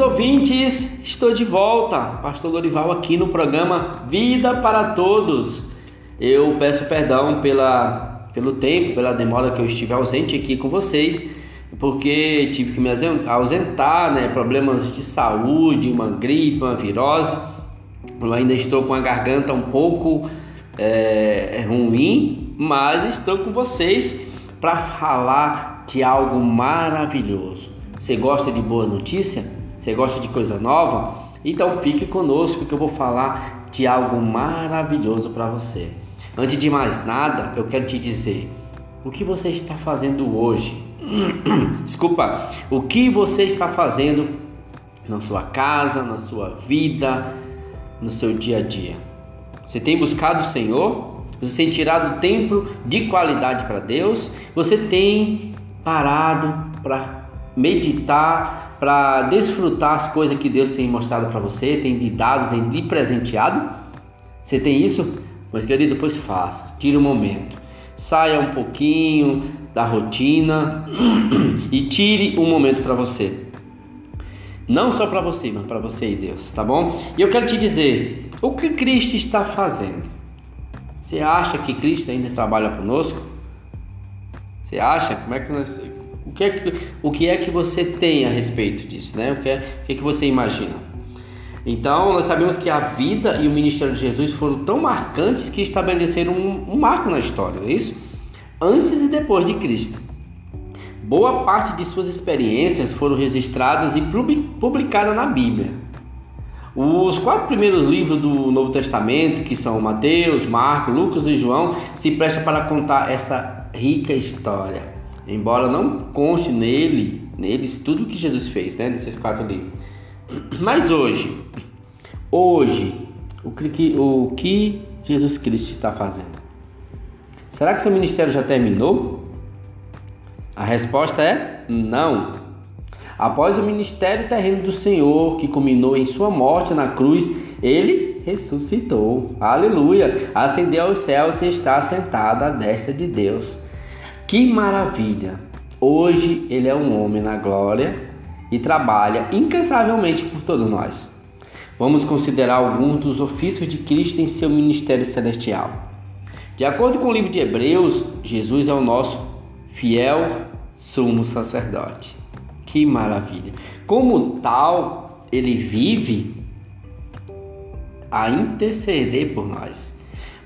ouvintes, estou de volta, Pastor Lorival aqui no programa Vida para Todos. Eu peço perdão pela, pelo tempo, pela demora que eu estive ausente aqui com vocês, porque tive que me ausentar, né? Problemas de saúde, uma gripe, uma virose. Eu ainda estou com a garganta um pouco é, ruim, mas estou com vocês para falar de algo maravilhoso. Você gosta de boa notícia? Você gosta de coisa nova? Então fique conosco que eu vou falar de algo maravilhoso para você. Antes de mais nada, eu quero te dizer o que você está fazendo hoje. Desculpa, o que você está fazendo na sua casa, na sua vida, no seu dia a dia. Você tem buscado o Senhor? Você tem tirado tempo de qualidade para Deus? Você tem parado para meditar, para desfrutar as coisas que Deus tem mostrado para você, tem lhe dado, tem lhe presenteado? Você tem isso? Mas querido, depois faça, tire um momento, saia um pouquinho da rotina e tire um momento para você. Não só para você, mas para você e Deus, tá bom? E eu quero te dizer, o que Cristo está fazendo? Você acha que Cristo ainda trabalha conosco? Você acha? Como é que nós, o que é que, o que é que você tem a respeito disso, né? O que é, o que, é que você imagina? Então, nós sabemos que a vida e o ministério de Jesus foram tão marcantes que estabeleceram um, um marco na história, não é isso? Antes e depois de Cristo. Boa parte de suas experiências foram registradas e publicadas na Bíblia. Os quatro primeiros livros do Novo Testamento, que são Mateus, Marcos, Lucas e João, se prestam para contar essa rica história. Embora não conste nele, neles tudo que Jesus fez, né, nesses quatro livros. Mas hoje, hoje, o que, o que Jesus Cristo está fazendo? Será que seu ministério já terminou? A resposta é não. Após o ministério terreno do Senhor, que culminou em sua morte na cruz, ele ressuscitou. Aleluia! Ascendeu aos céus e está sentado à destra de Deus. Que maravilha! Hoje ele é um homem na glória e trabalha incansavelmente por todos nós. Vamos considerar alguns dos ofícios de Cristo em seu ministério celestial. De acordo com o livro de Hebreus, Jesus é o nosso fiel sumo sacerdote. Que maravilha! Como tal, ele vive a interceder por nós.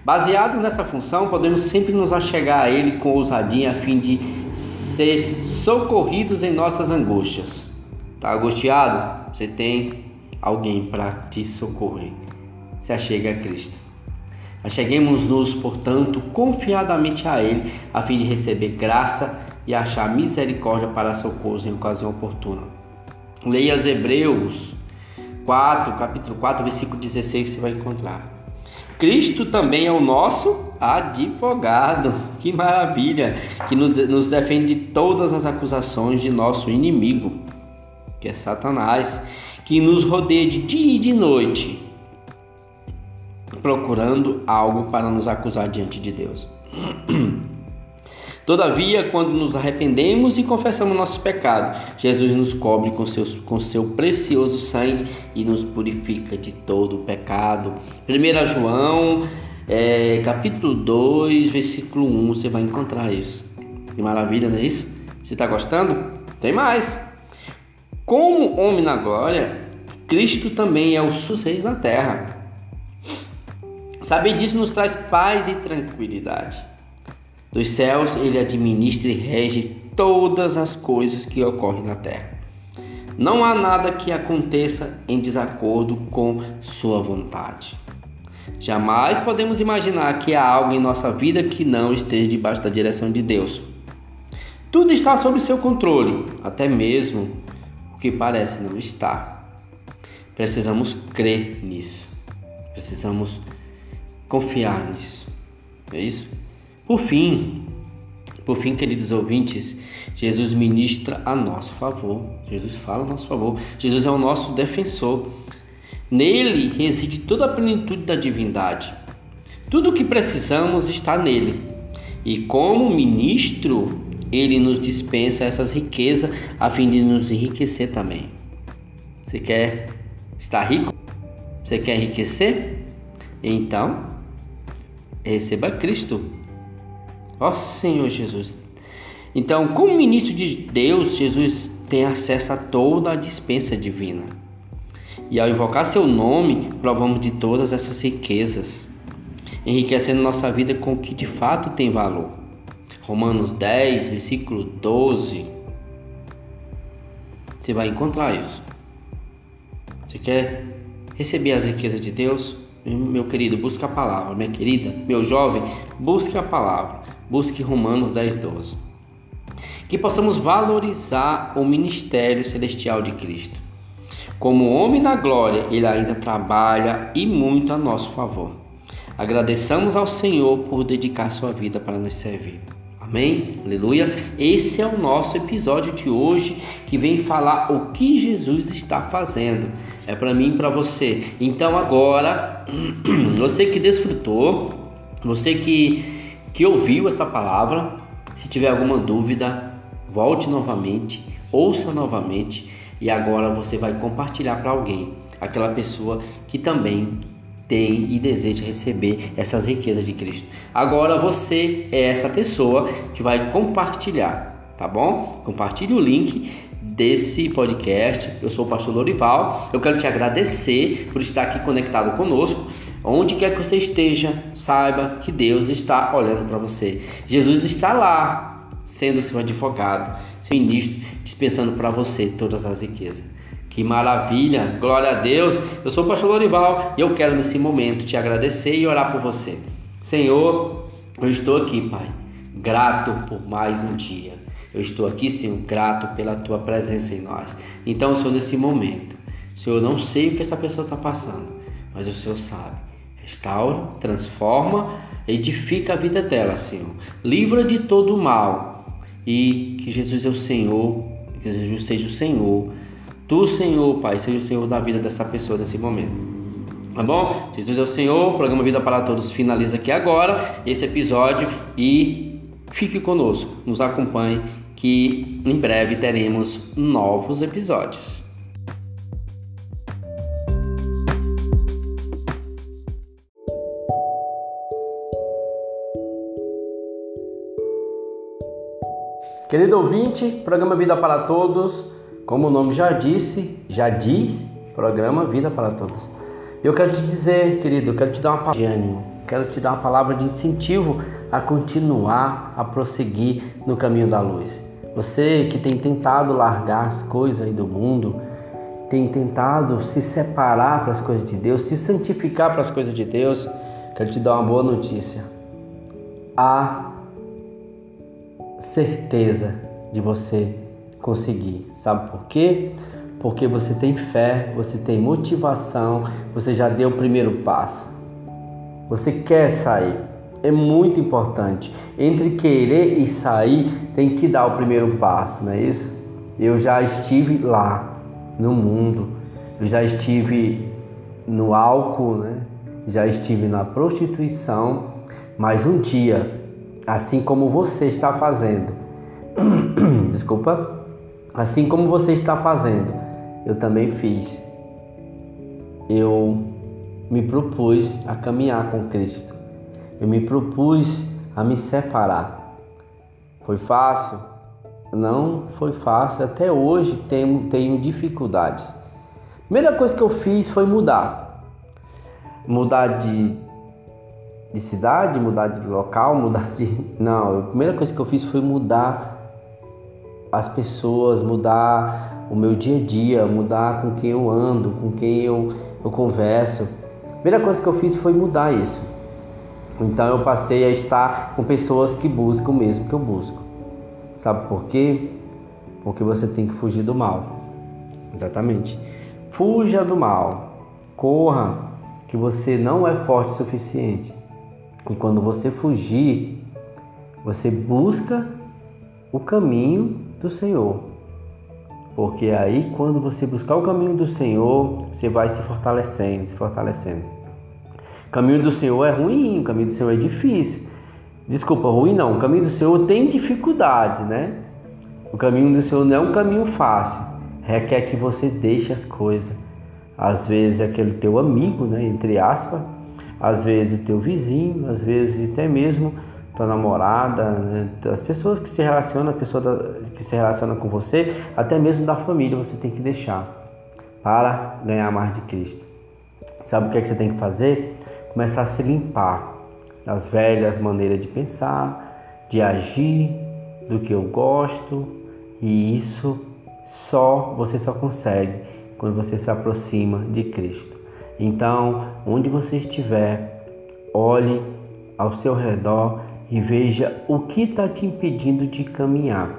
Baseado nessa função, podemos sempre nos achegar a Ele com ousadia a fim de ser socorridos em nossas angústias. Está angustiado? Você tem alguém para te socorrer. Se achega a Cristo. Acheguemos-nos, portanto, confiadamente a Ele, a fim de receber graça e achar misericórdia para socorro em ocasião oportuna. Leia as Hebreus 4, capítulo 4, versículo 16, que você vai encontrar. Cristo também é o nosso advogado. Que maravilha! Que nos, nos defende de todas as acusações de nosso inimigo que é Satanás, que nos rodeia de dia e de noite, procurando algo para nos acusar diante de Deus. Todavia, quando nos arrependemos e confessamos nossos pecados, Jesus nos cobre com, seus, com seu precioso sangue e nos purifica de todo o pecado. 1 João, é, capítulo 2, versículo 1, você vai encontrar isso. Que maravilha, não é isso? Você está gostando? Tem mais. Como homem na glória, Cristo também é o reis na terra. Saber disso nos traz paz e tranquilidade. Dos céus ele administra e rege todas as coisas que ocorrem na terra. Não há nada que aconteça em desacordo com sua vontade. Jamais podemos imaginar que há algo em nossa vida que não esteja debaixo da direção de Deus. Tudo está sob seu controle, até mesmo que parece não estar. Precisamos crer nisso. Precisamos confiar nisso. É isso? Por fim, por fim, queridos ouvintes, Jesus ministra a nosso favor. Jesus fala a nosso favor. Jesus é o nosso defensor. Nele reside toda a plenitude da divindade. Tudo o que precisamos está nele. E como ministro, ele nos dispensa essas riquezas a fim de nos enriquecer também. Você quer estar rico? Você quer enriquecer? Então, receba Cristo. Ó Senhor Jesus. Então, como ministro de Deus, Jesus tem acesso a toda a dispensa divina. E ao invocar seu nome, provamos de todas essas riquezas, enriquecendo nossa vida com o que de fato tem valor. Romanos 10, versículo 12. Você vai encontrar isso. Você quer receber as riquezas de Deus? Meu querido, busque a palavra. Minha querida, meu jovem, busque a palavra. Busque Romanos 10, 12. Que possamos valorizar o ministério celestial de Cristo. Como homem na glória, ele ainda trabalha e muito a nosso favor. Agradeçamos ao Senhor por dedicar sua vida para nos servir. Amém? Aleluia. Esse é o nosso episódio de hoje que vem falar o que Jesus está fazendo. É para mim e para você. Então agora, você que desfrutou, você que, que ouviu essa palavra, se tiver alguma dúvida, volte novamente, ouça novamente e agora você vai compartilhar para alguém, aquela pessoa que também tem e deseja receber essas riquezas de Cristo. Agora você é essa pessoa que vai compartilhar, tá bom? Compartilhe o link desse podcast. Eu sou o pastor Lorival. Eu quero te agradecer por estar aqui conectado conosco. Onde quer que você esteja, saiba que Deus está olhando para você. Jesus está lá, sendo seu advogado, seu ministro, dispensando para você todas as riquezas. Que maravilha, glória a Deus. Eu sou o pastor Lorival e eu quero nesse momento te agradecer e orar por você. Senhor, eu estou aqui, Pai, grato por mais um dia. Eu estou aqui, Senhor, grato pela tua presença em nós. Então, Senhor, nesse momento, Senhor, eu não sei o que essa pessoa está passando, mas o Senhor sabe. Restaura, transforma, edifica a vida dela, Senhor. Livra de todo o mal e que Jesus é o Senhor, que Jesus seja o Senhor Tu, Senhor, Pai, seja o Senhor da vida dessa pessoa nesse momento. Tá bom? Jesus é o Senhor, o programa Vida para Todos finaliza aqui agora esse episódio e fique conosco, nos acompanhe que em breve teremos novos episódios. Querido ouvinte, programa Vida para Todos como o nome já disse, já diz, programa Vida para Todos. Eu quero te dizer, querido, eu quero te dar uma palavra de ânimo, quero te dar uma palavra de incentivo a continuar a prosseguir no caminho da luz. Você que tem tentado largar as coisas aí do mundo, tem tentado se separar para as coisas de Deus, se santificar para as coisas de Deus, quero te dar uma boa notícia. Há certeza de você conseguir. Sabe por quê? Porque você tem fé, você tem motivação, você já deu o primeiro passo. Você quer sair. É muito importante. Entre querer e sair, tem que dar o primeiro passo, não é isso? Eu já estive lá no mundo, eu já estive no álcool, né? já estive na prostituição, mas um dia, assim como você está fazendo, desculpa, Assim como você está fazendo, eu também fiz. Eu me propus a caminhar com Cristo. Eu me propus a me separar. Foi fácil? Não foi fácil. Até hoje tenho, tenho dificuldades. Primeira coisa que eu fiz foi mudar. Mudar de, de cidade, mudar de local, mudar de. Não, a primeira coisa que eu fiz foi mudar as pessoas, mudar o meu dia a dia, mudar com quem eu ando, com quem eu, eu converso. A primeira coisa que eu fiz foi mudar isso. Então eu passei a estar com pessoas que buscam o mesmo que eu busco. Sabe por quê? Porque você tem que fugir do mal. Exatamente. Fuja do mal. Corra, que você não é forte o suficiente. E quando você fugir, você busca o caminho do Senhor. Porque aí, quando você buscar o caminho do Senhor, você vai se fortalecendo, se fortalecendo. O caminho do Senhor é ruim, o caminho do Senhor é difícil. Desculpa, ruim não. O caminho do Senhor tem dificuldades, né? O caminho do Senhor não é um caminho fácil. requer que você deixe as coisas. Às vezes é aquele teu amigo, né, entre aspas, às vezes teu vizinho, às vezes até mesmo tua namorada, né, as pessoas que se relacionam, a pessoa que se relaciona com você, até mesmo da família você tem que deixar para ganhar mais de Cristo. Sabe o que, é que você tem que fazer? Começar a se limpar das velhas maneiras de pensar, de agir, do que eu gosto, e isso só você só consegue quando você se aproxima de Cristo. Então, onde você estiver, olhe ao seu redor e veja o que está te impedindo de caminhar.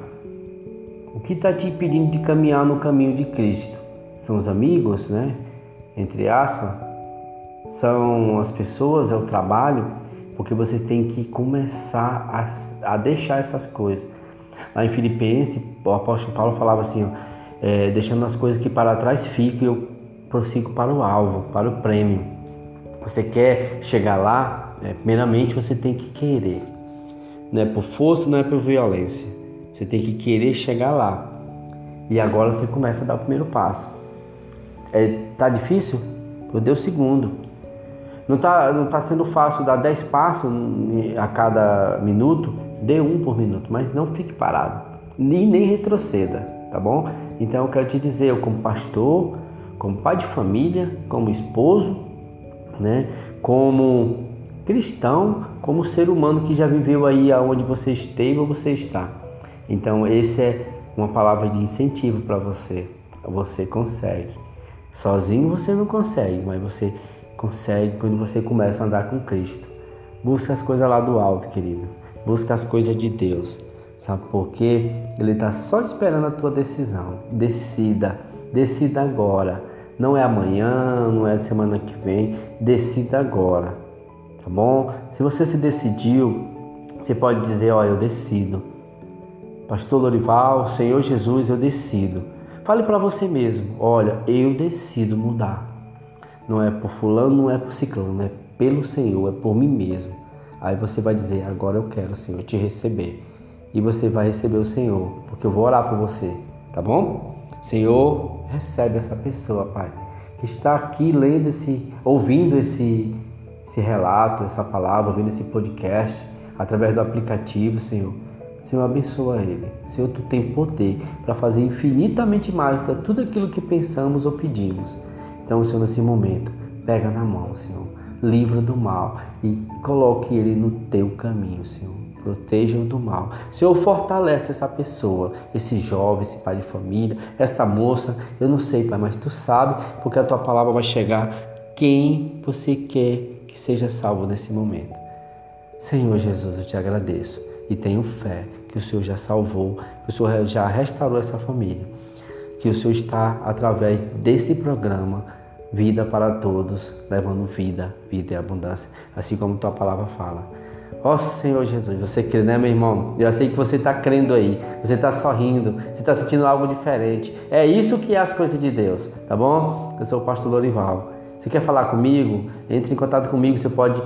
O que está te impedindo de caminhar no caminho de Cristo? São os amigos, né? Entre aspas, são as pessoas, é o trabalho, porque você tem que começar a, a deixar essas coisas. Lá em Filipenses, o apóstolo Paulo falava assim: ó, é, deixando as coisas que para trás ficam, prossigo para o alvo, para o prêmio. Você quer chegar lá, é, primeiramente você tem que querer. Não é por força, não é por violência. Você tem que querer chegar lá. E agora você começa a dar o primeiro passo. É, tá difícil? Eu dei o segundo. Não está não tá sendo fácil dar 10 passos a cada minuto, dê um por minuto, mas não fique parado, nem, nem retroceda, tá bom? Então eu quero te dizer, eu como pastor, como pai de família, como esposo, né, como cristão, como ser humano que já viveu aí aonde você esteve ou você está. Então esse é uma palavra de incentivo para você. Você consegue. Sozinho você não consegue, mas você consegue quando você começa a andar com Cristo. Busca as coisas lá do alto, querido. Busca as coisas de Deus. Sabe por quê? Ele está só esperando a tua decisão. Decida. Decida agora. Não é amanhã, não é semana que vem. Decida agora. Tá bom? Se você se decidiu, você pode dizer: Ó, eu decido. Pastor Lorival, Senhor Jesus, eu decido. Fale para você mesmo: Olha, eu decido mudar. Não é por fulano, não é por ciclano, é pelo Senhor, é por mim mesmo. Aí você vai dizer: Agora eu quero, Senhor, te receber. E você vai receber o Senhor, porque eu vou orar por você, tá bom? Senhor, recebe essa pessoa, Pai, que está aqui lendo esse, ouvindo esse, esse relato, essa palavra, ouvindo esse podcast através do aplicativo, Senhor. Senhor, abençoa ele. Senhor, tu tem poder para fazer infinitamente mais que tudo aquilo que pensamos ou pedimos. Então, Senhor, nesse momento, pega na mão, Senhor, livra do mal e coloque ele no teu caminho, Senhor. Proteja-o do mal. Senhor, fortalece essa pessoa, esse jovem, esse pai de família, essa moça. Eu não sei, Pai, mas tu sabe, porque a tua palavra vai chegar quem você quer que seja salvo nesse momento. Senhor Jesus, eu te agradeço e tenho fé que o Senhor já salvou, que o Senhor já restaurou essa família que o Senhor está através desse programa Vida para Todos, levando vida, vida e abundância, assim como tua palavra fala. Ó oh, Senhor Jesus, você crê, né, meu irmão? Eu sei que você está crendo aí, você está sorrindo, você está sentindo algo diferente. É isso que é as coisas de Deus, tá bom? Eu sou o pastor Lorival. Você quer falar comigo? Entre em contato comigo, você pode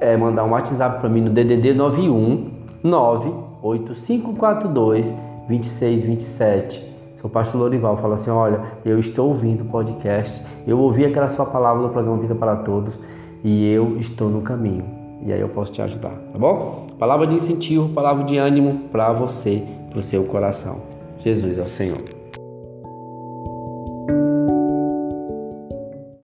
é, mandar um WhatsApp para mim no DDD 91 98542 2627 seu pastor Lorival fala assim: Olha, eu estou ouvindo o podcast, eu ouvi aquela sua palavra do programa Vida para Todos e eu estou no caminho. E aí eu posso te ajudar, tá bom? Palavra de incentivo, palavra de ânimo para você, para o seu coração. Jesus é o Senhor.